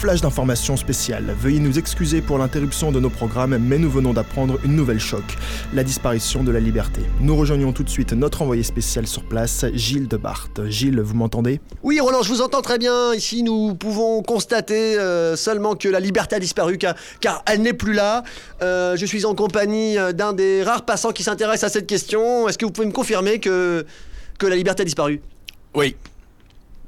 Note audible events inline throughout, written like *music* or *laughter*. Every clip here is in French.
flash d'information spéciale. Veuillez nous excuser pour l'interruption de nos programmes, mais nous venons d'apprendre une nouvelle choc, la disparition de la liberté. Nous rejoignons tout de suite notre envoyé spécial sur place, Gilles de Barthes. Gilles, vous m'entendez? Oui, Roland, je vous entends très bien. Ici, nous pouvons constater euh, seulement que la liberté a disparu, car, car elle n'est plus là. Euh, je suis en compagnie euh, d'un des rares passants qui s'intéresse à cette question. Est-ce que vous pouvez me confirmer que, que la liberté a disparu? Oui.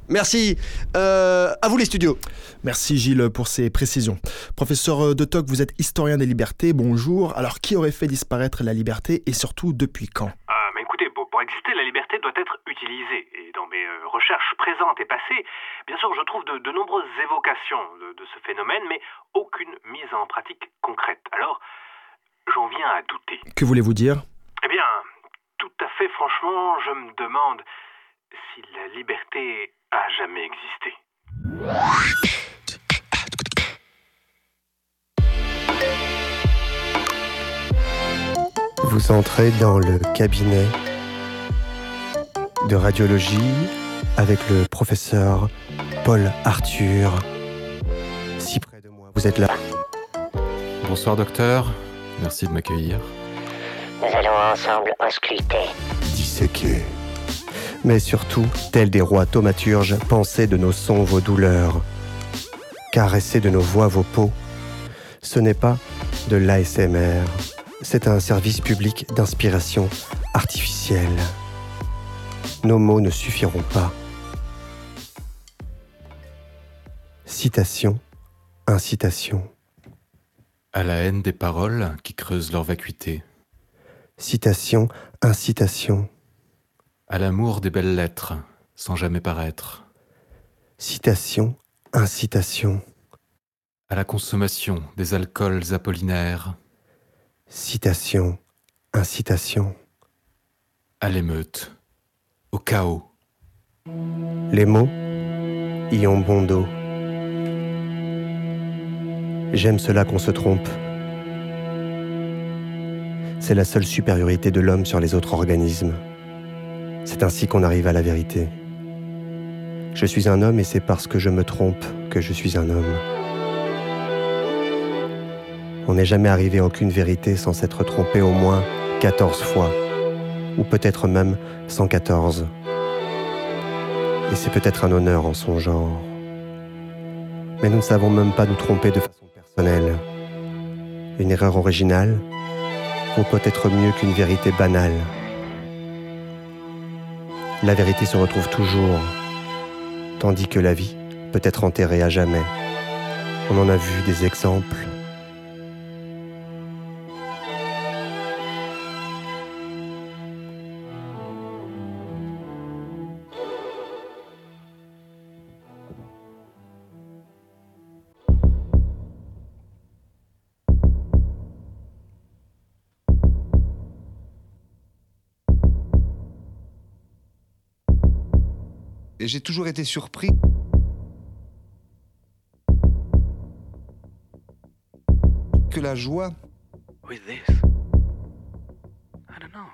Merci. Euh, à vous les studios. Merci Gilles pour ces précisions. Professeur De Toc, vous êtes historien des libertés, bonjour. Alors qui aurait fait disparaître la liberté et surtout depuis quand? Ah, mais écoutez, pour, pour exister, la liberté doit être utilisée. Et dans mes euh, recherches présentes et passées, bien sûr, je trouve de, de nombreuses évocations de, de ce phénomène, mais aucune mise en pratique concrète. Alors, j'en viens à douter. Que voulez-vous dire? Eh bien, tout à fait franchement, je me demande si la liberté a jamais existé. Vous entrez dans le cabinet de radiologie avec le professeur Paul Arthur. Si près de moi, vous êtes là. Bonsoir docteur, merci de m'accueillir. Nous allons ensemble ausculter. disséqués. Mais surtout, tels des rois thaumaturges, penser de nos sons vos douleurs, caresser de nos voix vos peaux. Ce n'est pas de l'ASMR, c'est un service public d'inspiration artificielle. Nos mots ne suffiront pas. Citation, incitation, À la haine des paroles qui creusent leur vacuité, citation, incitation, à l'amour des belles lettres sans jamais paraître, citation, incitation, à la consommation des alcools apollinaires, citation, incitation. à l'émeute, au chaos, Les mots y ont bon dos. J'aime cela qu'on se trompe. C'est la seule supériorité de l'homme sur les autres organismes. C'est ainsi qu'on arrive à la vérité. Je suis un homme et c'est parce que je me trompe que je suis un homme. On n'est jamais arrivé à aucune vérité sans s'être trompé au moins 14 fois, ou peut-être même 114 et c'est peut-être un honneur en son genre. Mais nous ne savons même pas nous tromper de façon personnelle. Une erreur originale vaut peut-être mieux qu'une vérité banale. La vérité se retrouve toujours, tandis que la vie peut être enterrée à jamais. On en a vu des exemples. Et j'ai toujours été surpris. Que la joie With this? I don't know.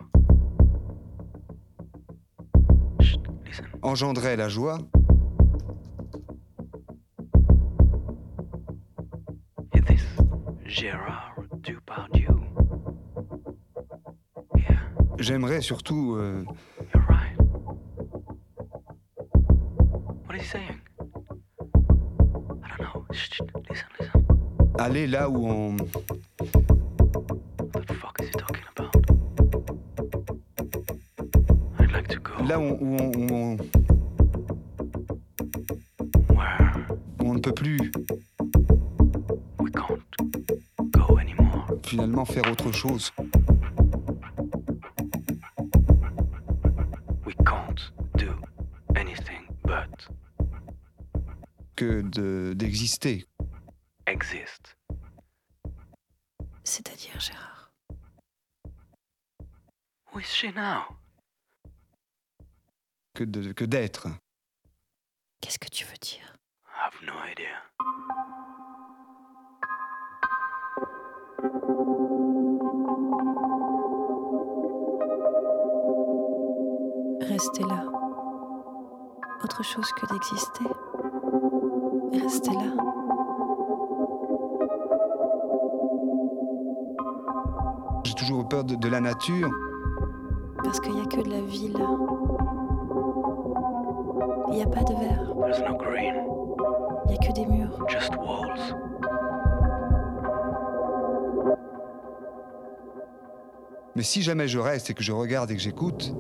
Chut, listen. engendrait la joie, Is this Gérard Depardieu? Yeah, j'aimerais surtout euh, What is he saying? I don't know. Shh, shh, listen, listen. aller là où on... What the fuck is he talking about? I'd like to go Là où on, où on- où on- where? où on ne peut plus we can't go anymore. finalement faire autre chose. Que de- d'exister. exist. C'est-à-dire, Gérard? Who is she now? que de- que d'être. Qu'est-ce que tu veux dire? I have no idea. Rester là. Autre chose que d'exister? Restez là. J'ai toujours peur de, la nature. Parce qu'il n'y a que de la ville. Il n'y a pas de verre. Il n'y a que des murs. Mais si jamais je reste et que je regarde et que j'écoute,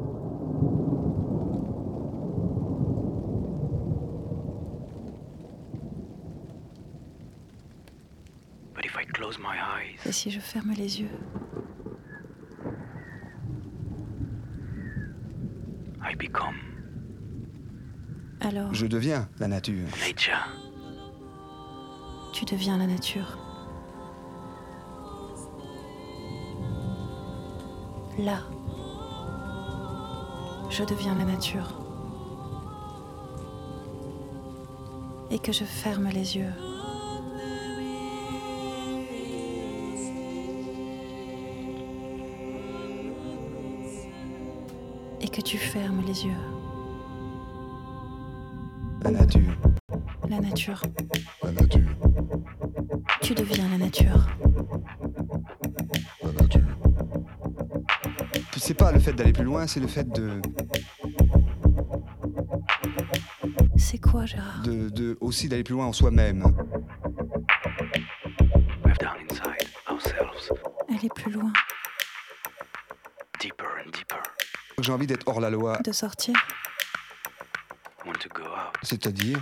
Et si je ferme les yeux I become Alors, je deviens la nature. nature. tu deviens la nature. Là, je deviens la nature. Et que je ferme les yeux. Que tu fermes les yeux. La nature. La nature. La nature, Tu deviens la nature. la nature, C'est pas le fait d'aller plus loin, c'est le fait de, C'est quoi, Gérard? de, de- aussi d'aller plus loin en soi-même. J'ai envie d'être hors la loi, De sortir Want to go out, c'est-à-dire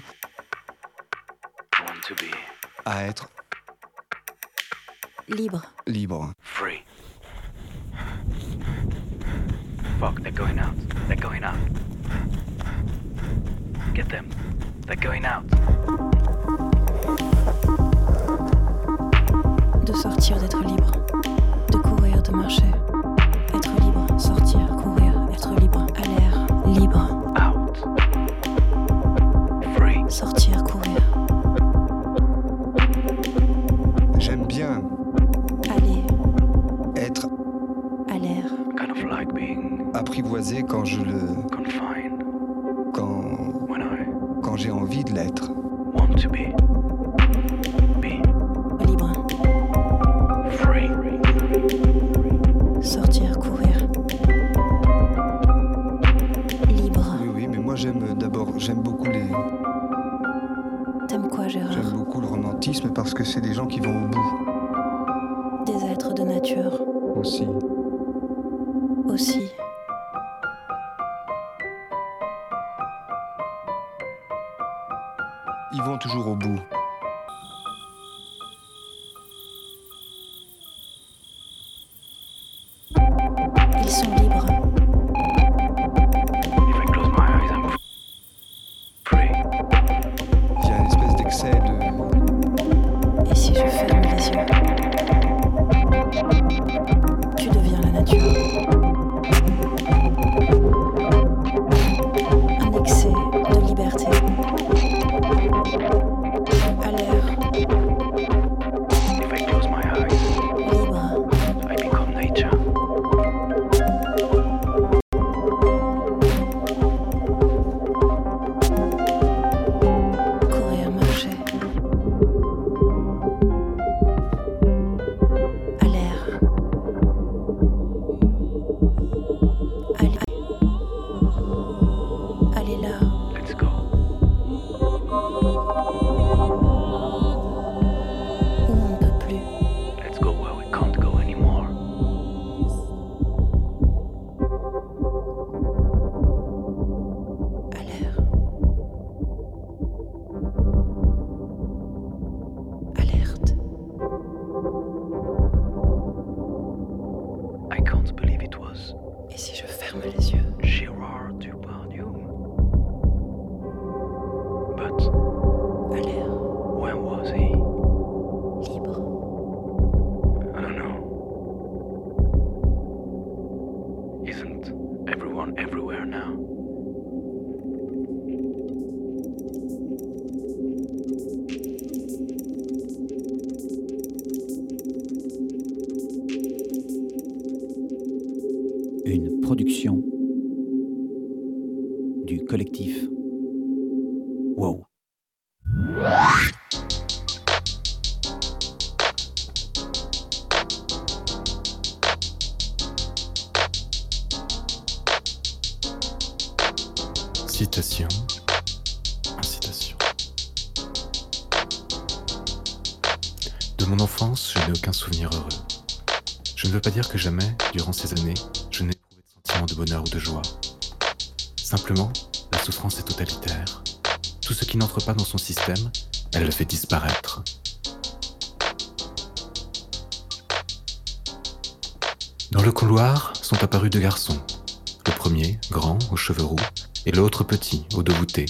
à être Libre. libre. free. Fuck, they're going out. They're going out. Get them. They're going out. De sortir, d'être libre. De courir, de marcher. Être libre. Sortir, Libre. Thanks. Simplement, la souffrance est totalitaire. Tout ce qui n'entre pas dans son système, elle le fait disparaître. Dans le couloir sont apparus deux garçons. Le premier, grand, aux cheveux roux, et l'autre petit, aux dos voûtés.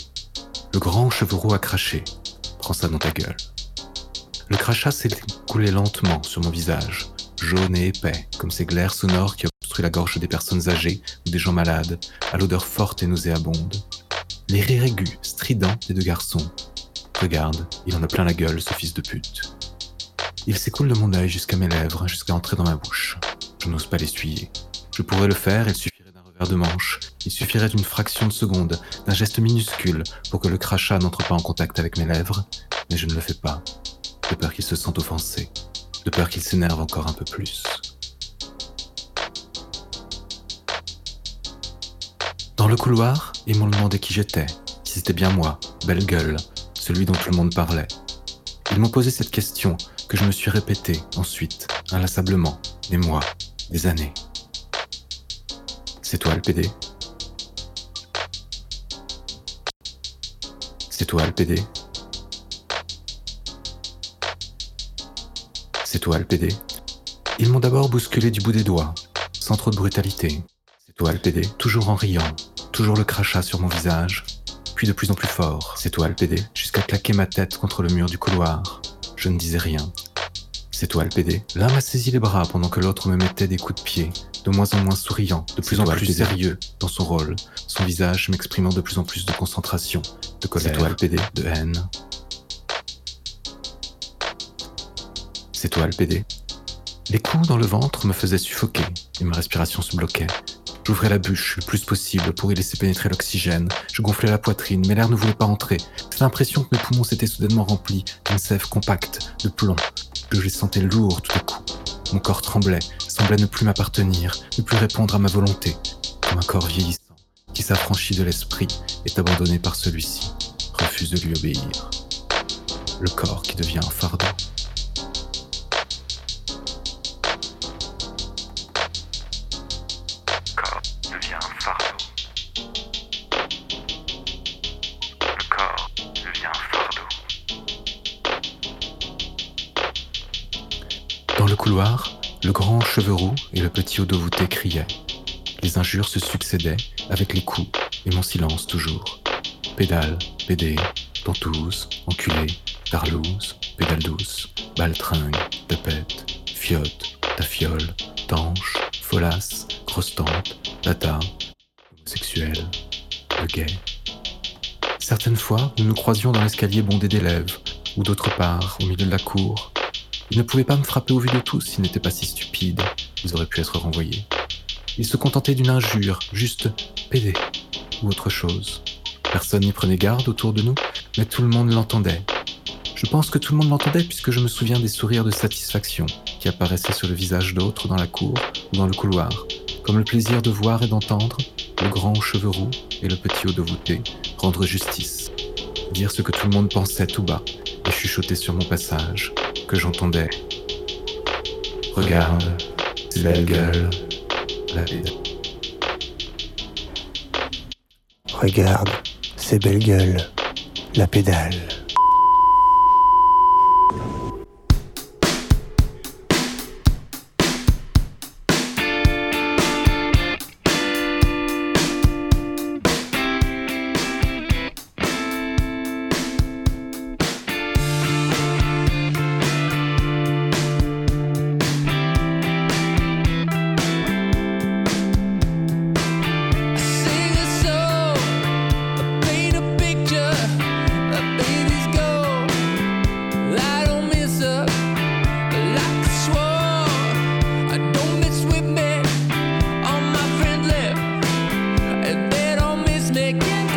Le grand aux cheveux roux a craché. Prends ça dans ta gueule. Le crachat s'est coulé lentement sur mon visage, jaune et épais, comme ces glaires sonores qui la gorge des personnes âgées ou des gens malades, à l'odeur forte et nauséabonde. Les rires aigus, stridents des deux garçons. Regarde, il en a plein la gueule, ce fils de pute. Il s'écoule de mon œil jusqu'à mes lèvres, jusqu'à entrer dans ma bouche. Je n'ose pas l'essuyer. Je pourrais le faire, il suffirait d'un revers de manche. Il suffirait d'une fraction de seconde, d'un geste minuscule, pour que le crachat n'entre pas en contact avec mes lèvres, mais je ne le fais pas, de peur qu'il se sente offensé, de peur qu'il s'énerve encore un peu plus. Dans le couloir, ils m'ont demandé qui j'étais, si c'était bien moi, belle gueule, celui dont tout le monde parlait. Ils m'ont posé cette question que je me suis répétée ensuite, inlassablement, des mois, des années. C'est toi le PD C'est toi le PD C'est toi le PD Ils m'ont d'abord bousculé du bout des doigts, sans trop de brutalité. C'est toi le PD Toujours en riant, toujours le crachat sur mon visage, puis de plus en plus fort. C'est toi le PD Jusqu'à claquer ma tête contre le mur du couloir. Je ne disais rien. C'est toi le PD L'un m'a saisi les bras pendant que l'autre me mettait des coups de pied, de moins en moins souriant, de plus en plus sérieux dans son rôle, son visage m'exprimant de plus en plus de concentration, de colère, toi, le PD. de haine. C'est toi le PD Les coups dans le ventre me faisaient suffoquer et ma respiration se bloquait. J'ouvrais la bûche le plus possible pour y laisser pénétrer l'oxygène. Je gonflais la poitrine, mais l'air ne voulait pas entrer. J'ai l'impression que mes poumons s'étaient soudainement remplis d'une sève compacte, de plomb, que je les sentais lourds tout à coup. Mon corps tremblait, semblait ne plus m'appartenir, ne plus répondre à ma volonté, comme un corps vieillissant qui s'affranchit de l'esprit, est abandonné par celui-ci, refuse de lui obéir. Le corps qui devient un fardeau. Grand cheveu roux et le petit au dos voûté criaient. Les injures se succédaient avec les coups et mon silence toujours. Pédale, pédé, dentouse, enculé, darlouse, pédale douce, baltringue, pépette, fiotte, tafiole, tanche, folasse, grosse tante, data, homosexuel, le gay. Certaines fois, nous nous croisions dans l'escalier bondé d'élèves, ou d'autre part, au milieu de la cour. Ils ne pouvaient pas me frapper au vu de tous s'ils n'étaient pas si stupides. Ils auraient pu être renvoyés. Ils se contentaient d'une injure, juste pédé, ou autre chose. Personne n'y prenait garde autour de nous, mais tout le monde l'entendait. Je pense que tout le monde l'entendait puisque je me souviens des sourires de satisfaction qui apparaissaient sur le visage d'autres dans la cour ou dans le couloir, comme le plaisir de voir et d'entendre le grand aux cheveux roux et le petit au dos voûté rendre justice, dire ce que tout le monde pensait tout bas et chuchoter sur mon passage, que j'entendais. Regarde, ces belles gueules, la vie. Regarde, ces belles gueules, la pédale. making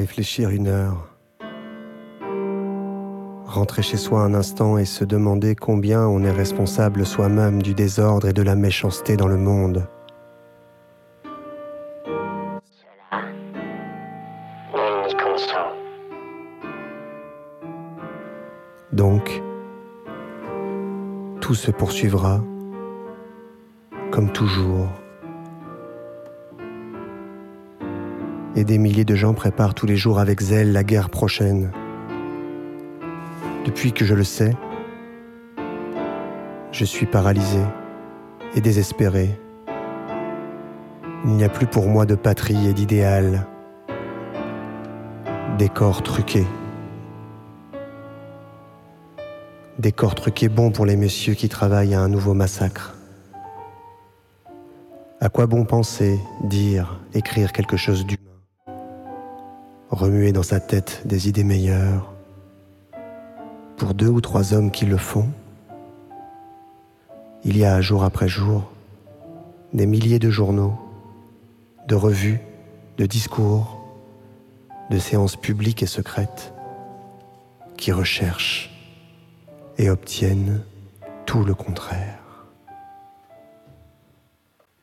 Réfléchir une heure. Rentrer chez soi un instant et se demander combien on est responsable soi-même du désordre et de la méchanceté dans le monde. Donc, tout se poursuivra comme toujours. Et des milliers de gens préparent tous les jours avec zèle la guerre prochaine. Depuis que je le sais, je suis paralysé et désespéré. Il n'y a plus pour moi de patrie et d'idéal. Décor truqué. Décor truqué bon pour les messieurs qui travaillent à un nouveau massacre. À quoi bon penser, dire, écrire quelque chose d'humain Remuer dans sa tête des idées meilleures pour deux ou trois hommes qui le font Il y a jour après jour des milliers de journaux, de revues, de discours, de séances publiques et secrètes qui recherchent et obtiennent tout le contraire.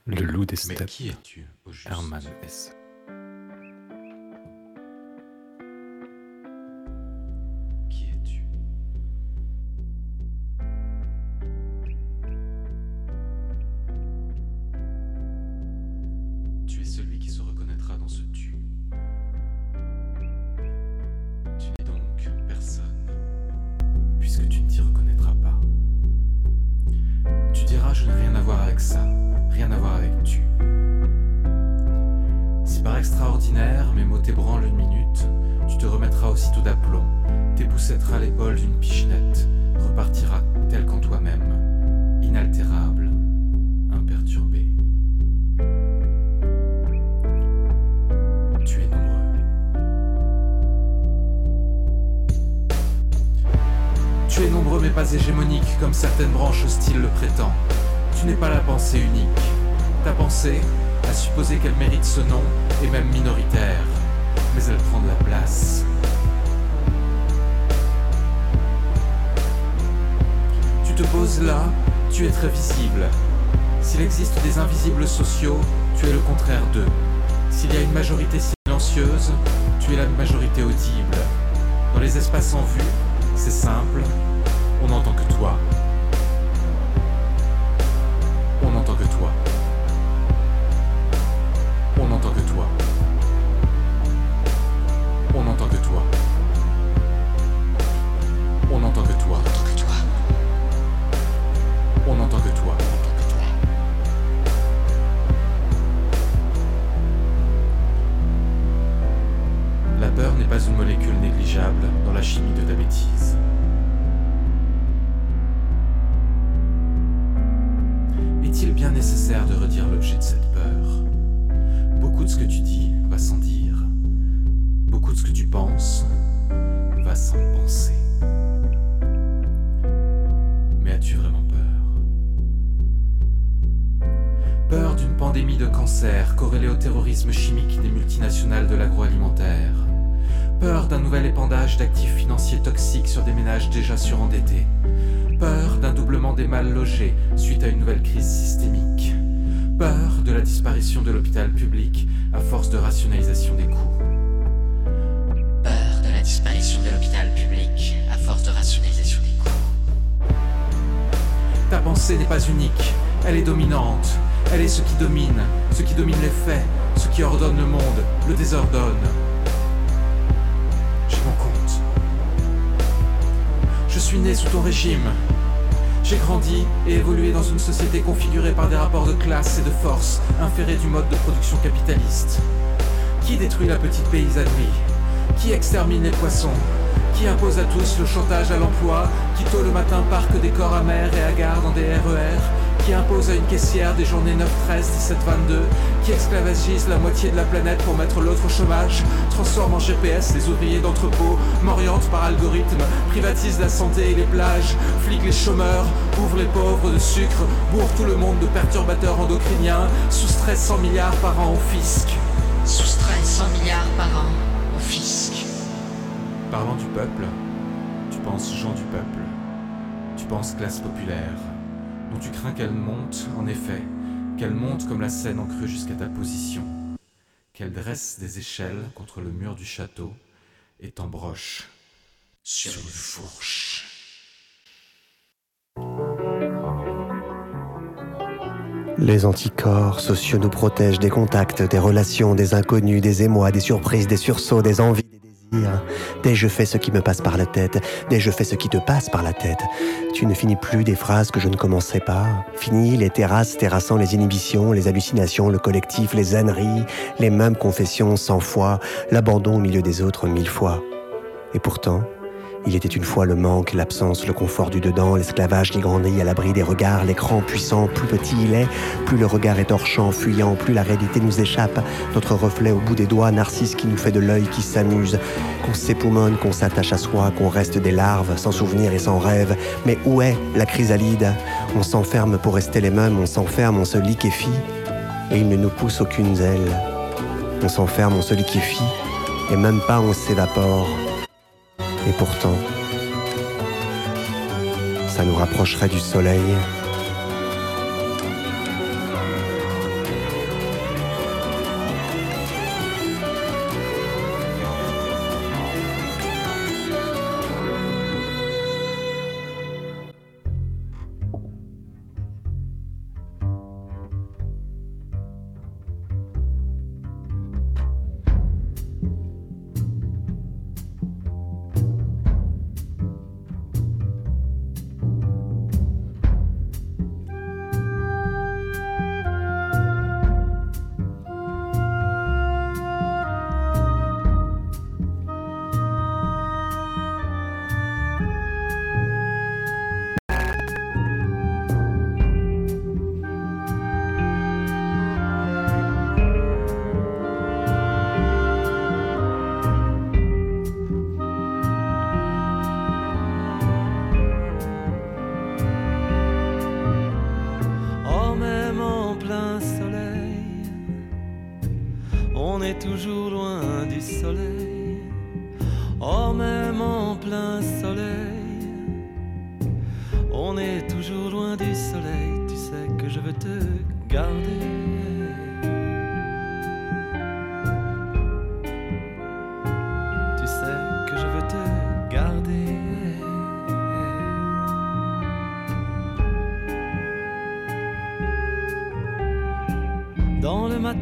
Le loup des steppes. S. Là, tu es très visible. S'il existe des invisibles sociaux, tu es le contraire d'eux. S'il y a une majorité silencieuse, tu es la majorité audible. Dans les espaces en vue, c'est simple, on n'entend que toi. D'actifs financiers toxiques sur des ménages déjà surendettés. Peur d'un doublement des mal logés suite à une nouvelle crise systémique. Peur de la disparition de l'hôpital public à force de rationalisation des coûts. Peur de la disparition de l'hôpital public à force de rationalisation des coûts. Ta pensée n'est pas unique, elle est dominante. Elle est ce qui domine, ce qui domine les faits, ce qui ordonne le monde, le désordonne. Suis né sous ton régime. J'ai grandi et évolué dans une société configurée par des rapports de classe et de force inférés du mode de production capitaliste. Qui détruit la petite paysannerie? Qui extermine les poissons? Qui impose à tous le chantage à l'emploi? Qui tôt le matin parque des corps amers et hagards dans des RER qui impose à une caissière des journées 9, 13, 17, 22, qui esclavagise la moitié de la planète pour mettre l'autre au chômage, transforme en GPS les ouvriers d'entrepôt, m'oriente par algorithme, privatise la santé et les plages, fligue les chômeurs, ouvre les pauvres de sucre, bourre tout le monde de perturbateurs endocriniens, soustrait 100 milliards par an au fisc. Soustrait 100 milliards par an au fisc. Parlant du peuple, tu penses gens du peuple, tu penses classe populaire, dont tu crains qu'elle monte, en effet, qu'elle monte comme la scène en creux jusqu'à ta position, qu'elle dresse des échelles contre le mur du château et t'embroche sur une fourche. Les anticorps sociaux nous protègent des contacts, des relations, des inconnus, des émois, des surprises, des sursauts, des envies, Dès je fais ce qui me passe par la tête, dès je fais ce qui te passe par la tête. Tu ne finis plus des phrases que je ne commençais pas. Fini les terrasses terrassant les inhibitions, les hallucinations, le collectif, les âneries, les mêmes confessions cent fois, l'abandon au milieu des autres mille fois. Et pourtant, il était une fois le manque, l'absence, le confort du dedans, l'esclavage qui grandit à l'abri des regards, l'écran puissant, plus petit il est, plus le regard est hors champ, fuyant, plus la réalité nous échappe, notre reflet au bout des doigts, narcisse qui nous fait de l'œil qui s'amuse, qu'on s'époumonne, qu'on s'attache à soi, qu'on reste des larves, sans souvenir et sans rêve. Mais où est la chrysalide? On s'enferme pour rester les mêmes, on s'enferme, on se liquéfie, et il ne nous pousse aucune zèle. On s'enferme, on se liquéfie, et même pas on s'évapore. Et pourtant, ça nous rapprocherait du soleil.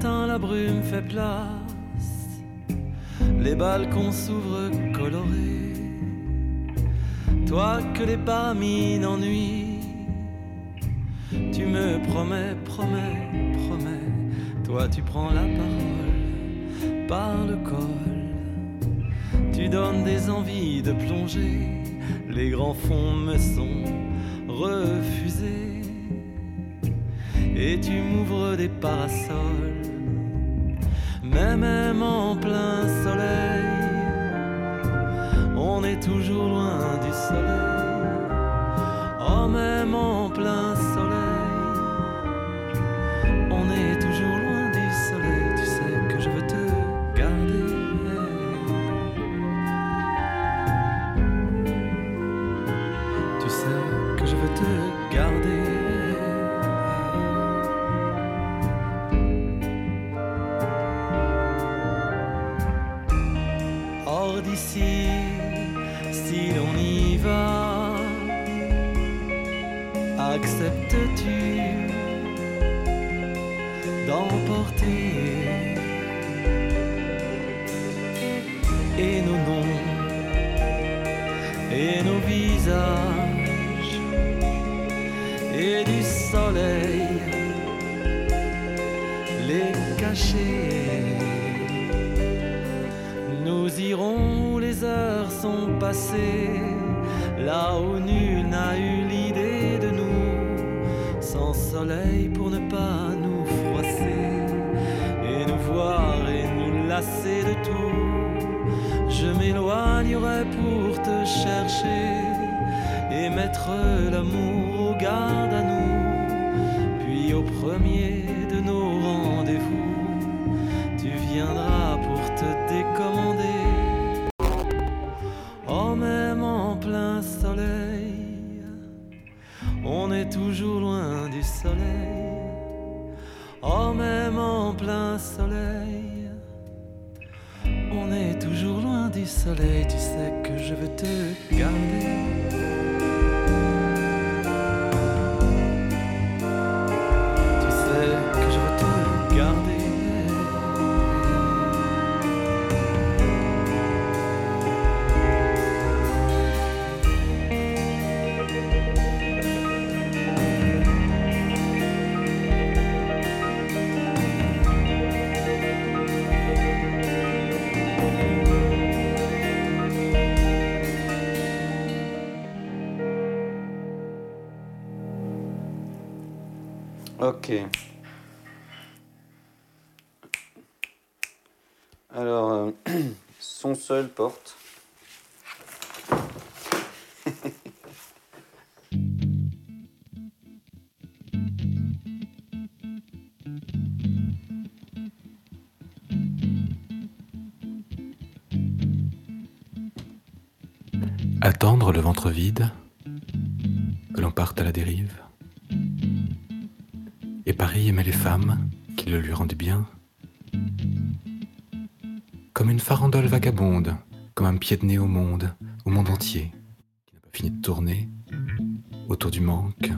La brume fait place. Les balcons s'ouvrent colorés. Toi que les parmi n'ennuient. Tu me promets, promets, promets. Toi tu prends la parole par le col. Tu donnes des envies de plonger. Les grands fonds me sont refusés et tu m'ouvres des parasols. Même en plein soleil, on est toujours loin du soleil. Oh, même en plein acceptes-tu d'emporter. Et nos noms et nos visages et du soleil les cacher nous irons les heures sont passées, là où nul n'a soleil pour ne pas nous froisser, et nous voir et nous lasser de tout. Je m'éloignerai pour te chercher et mettre l'amour au garde à nous, puis au premier de nos rendez-vous, tu viendras Ok. Alors, euh, *clears throat* son seul porte. Attendre le ventre vide, que l'on parte à la dérive. Et Paris aimait les femmes qui le lui rendaient bien. Comme une farandole vagabonde, comme un pied de nez au monde, au monde entier, qui n'a pas fini de tourner, autour du manque,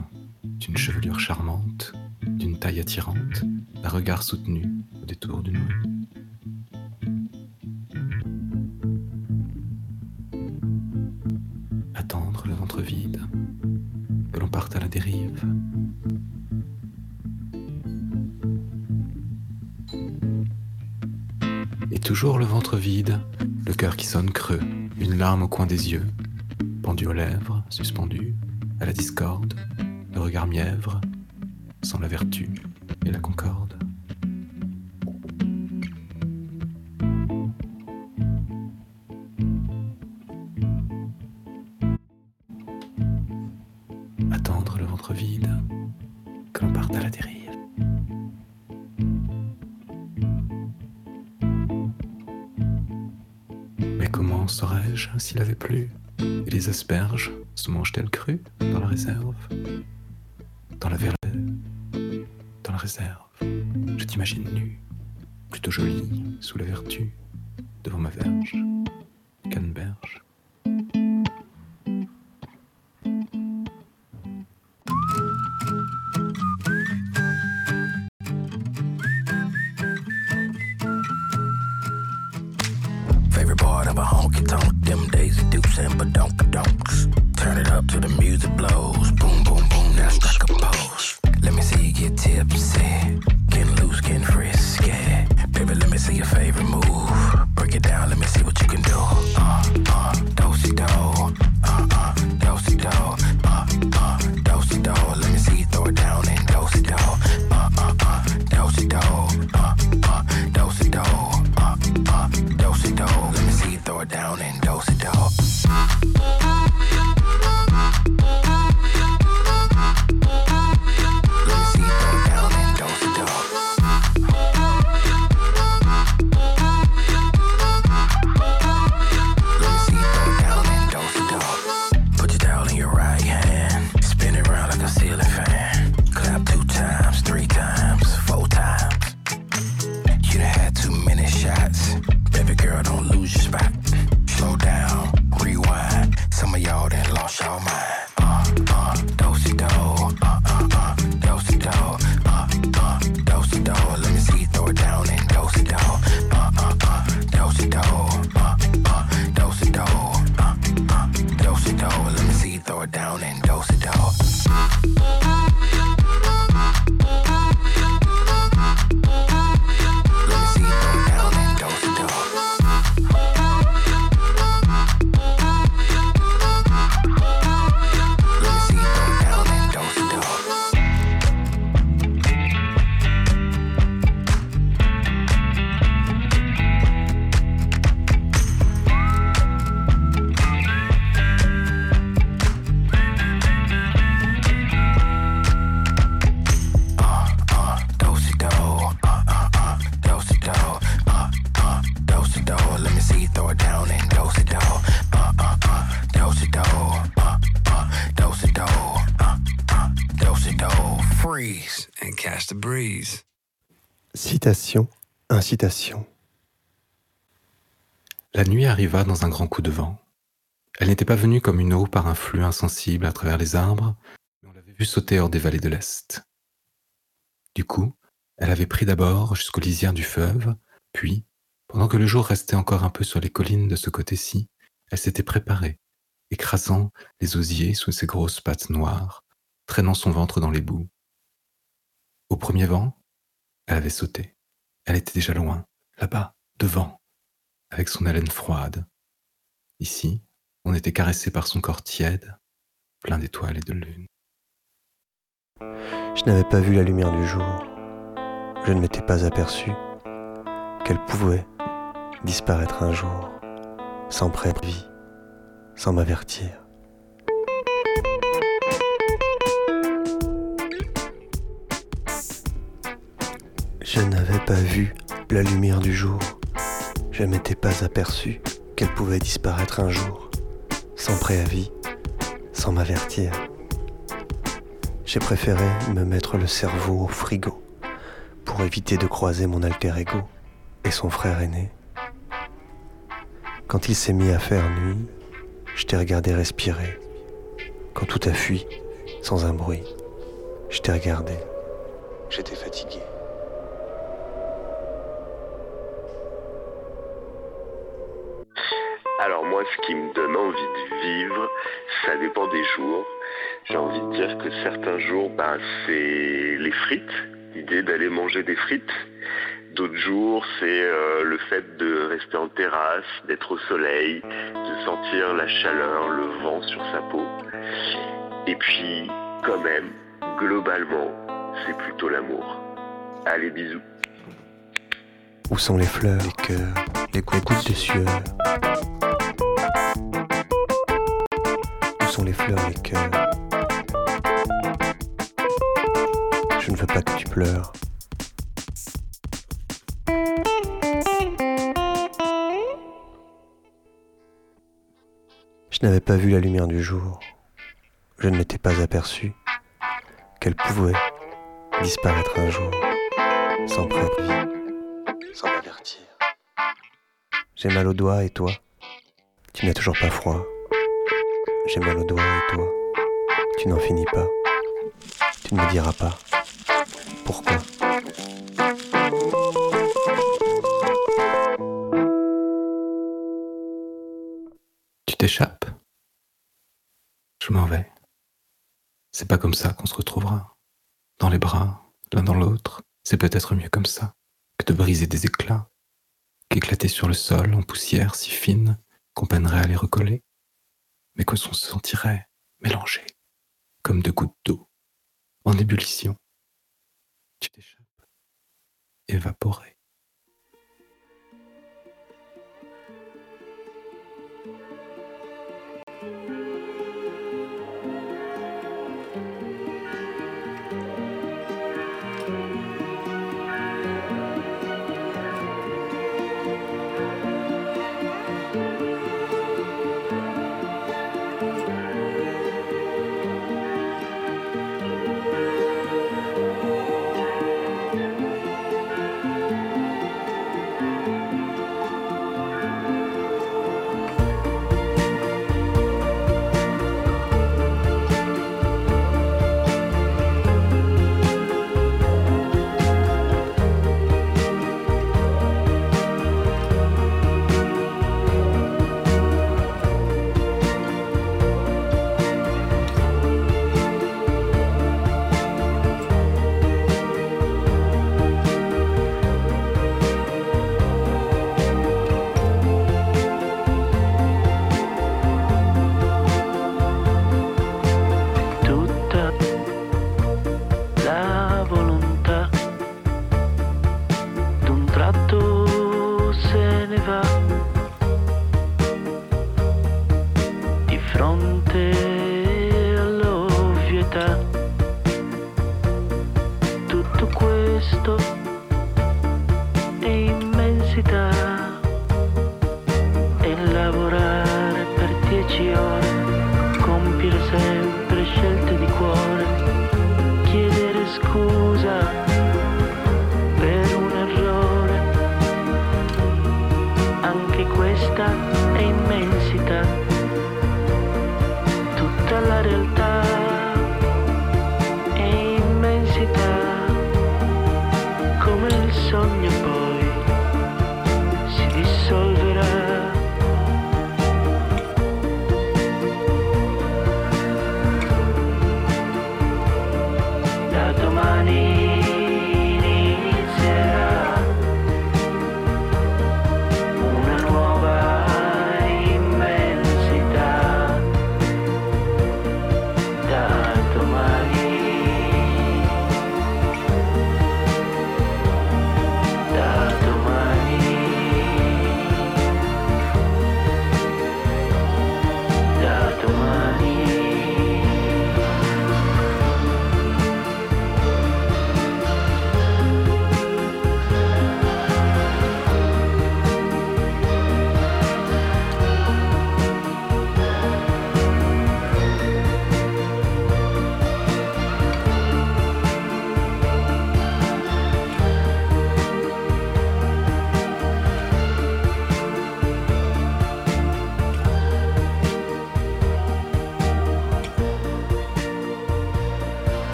d'une chevelure charmante, d'une taille attirante, d'un regard soutenu au détour d'une rue. Attendre le ventre vide, que l'on parte à la dérive. toujours le ventre vide, le cœur qui sonne creux, une larme au coin des yeux, pendu aux lèvres, suspendu, à la discorde, le regard mièvre, sans la vertu et la concorde. les asperges se mangent-elles crues dans la réserve. Dans la verve Dans la réserve. Je t'imagine nue, plutôt jolie, sous la vertu, devant ma verge, canneberge. La nuit arriva dans un grand coup de vent. Elle n'était pas venue comme une eau par un flux insensible à travers les arbres, mais on l'avait vue sauter hors des vallées de l'Est. Du coup, elle avait pris d'abord jusqu'aux lisières du fleuve, puis, pendant que le jour restait encore un peu sur les collines de ce côté-ci, elle s'était préparée, écrasant les osiers sous ses grosses pattes noires, traînant son ventre dans les boues. Au premier vent, elle avait sauté. Elle était déjà loin, là-bas, devant, avec son haleine froide. Ici, on était caressé par son corps tiède, plein d'étoiles et de lune. Je n'avais pas vu la lumière du jour. Je ne m'étais pas aperçu qu'elle pouvait disparaître un jour, sans préavis, sans m'avertir. Je n'avais pas vu la lumière du jour. Je m'étais pas aperçu qu'elle pouvait disparaître un jour, sans préavis, sans m'avertir. J'ai préféré me mettre le cerveau au frigo pour éviter de croiser mon alter ego et son frère aîné. Quand il s'est mis à faire nuit, je t'ai regardé respirer. Quand tout a fui, sans un bruit, je t'ai regardé. J'étais fatigué. Qui me donne envie de vivre, ça dépend des jours. J'ai envie de dire que certains jours, ben, c'est les frites, l'idée d'aller manger des frites. D'autres jours, c'est euh, le fait de rester en terrasse, d'être au soleil, de sentir la chaleur, le vent sur sa peau. Et puis, quand même, globalement, c'est plutôt l'amour. Allez, bisous. Où sont les fleurs, les cœurs, les gouttes de sueur? Sont les fleurs, les cœurs Je ne veux pas que tu pleures. Je n'avais pas vu la lumière du jour. Je ne m'étais pas aperçu qu'elle pouvait disparaître un jour, sans préavis, sans m'avertir. J'ai mal au doigt et toi? Tu n'as toujours pas froid. J'ai mal au doigt et toi Tu n'en finis pas. Tu ne me diras pas pourquoi. Tu t'échappes? Je m'en vais. C'est pas comme ça qu'on se retrouvera. Dans les bras, l'un dans l'autre, c'est peut-être mieux comme ça que de briser des éclats, qu'éclater sur le sol en poussière si fine qu'on peinerait à les recoller, mais que s'on se sentirait mélangé, comme de gouttes d'eau, en ébullition. Tu t'échappes, évaporé.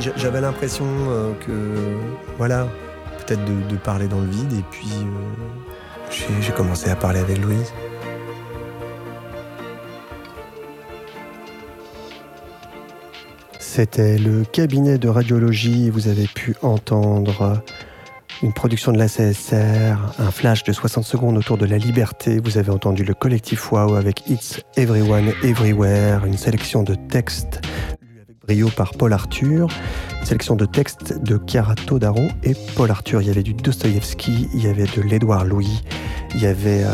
J'avais l'impression euh, que, voilà, peut-être de, parler dans le vide, et puis euh, j'ai commencé à parler avec Louise. C'était le cabinet de radiologie. Vous avez pu entendre une production de la CSR, un flash de 60 secondes autour de la liberté. Vous avez entendu le collectif Wow avec It's Everyone Everywhere, une sélection de textes brio par Paul Arthur, sélection de textes de Chiara Todaro et Paul Arthur. Il y avait du Dostoïevski, il y avait de l'Édouard Louis, il y avait euh,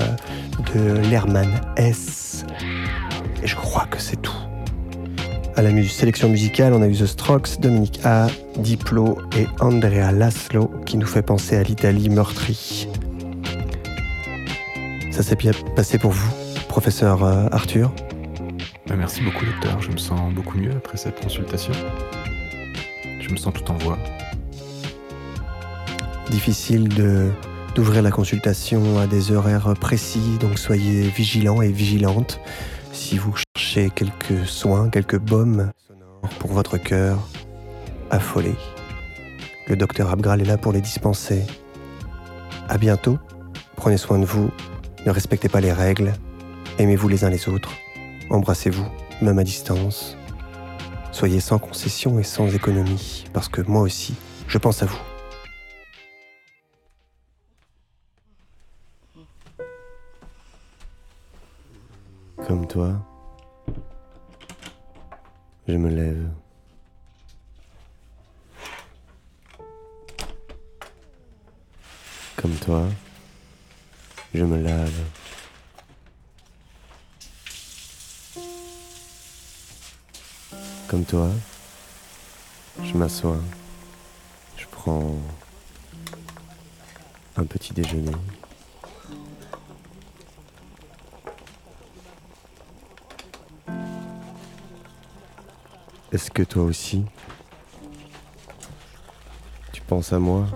de l'Hermann S. Et je crois que c'est tout. À la sélection musicale, on a eu The Strokes, Dominique A, Diplo et Andrea Laszlo qui nous fait penser à l'Italie meurtrie. Ça s'est bien passé pour vous, professeur euh, Arthur? Bah, merci beaucoup, docteur. Je me sens beaucoup mieux après cette consultation. Je me sens tout en voix. Difficile de d'ouvrir la consultation à des horaires précis, donc soyez vigilants et vigilantes si vous cherchez quelques soins, quelques baumes pour votre cœur affolé. Le docteur Abgral est là pour les dispenser. À bientôt. Prenez soin de vous. Ne respectez pas les règles. Aimez-vous les uns les autres. Embrassez-vous, même à distance. Soyez sans concession et sans économie, parce que moi aussi, je pense à vous. Comme toi, je me lève. Comme toi, je me lave. Comme toi, je m'assois. Je prends un petit déjeuner. Est-ce que toi aussi, tu penses à moi?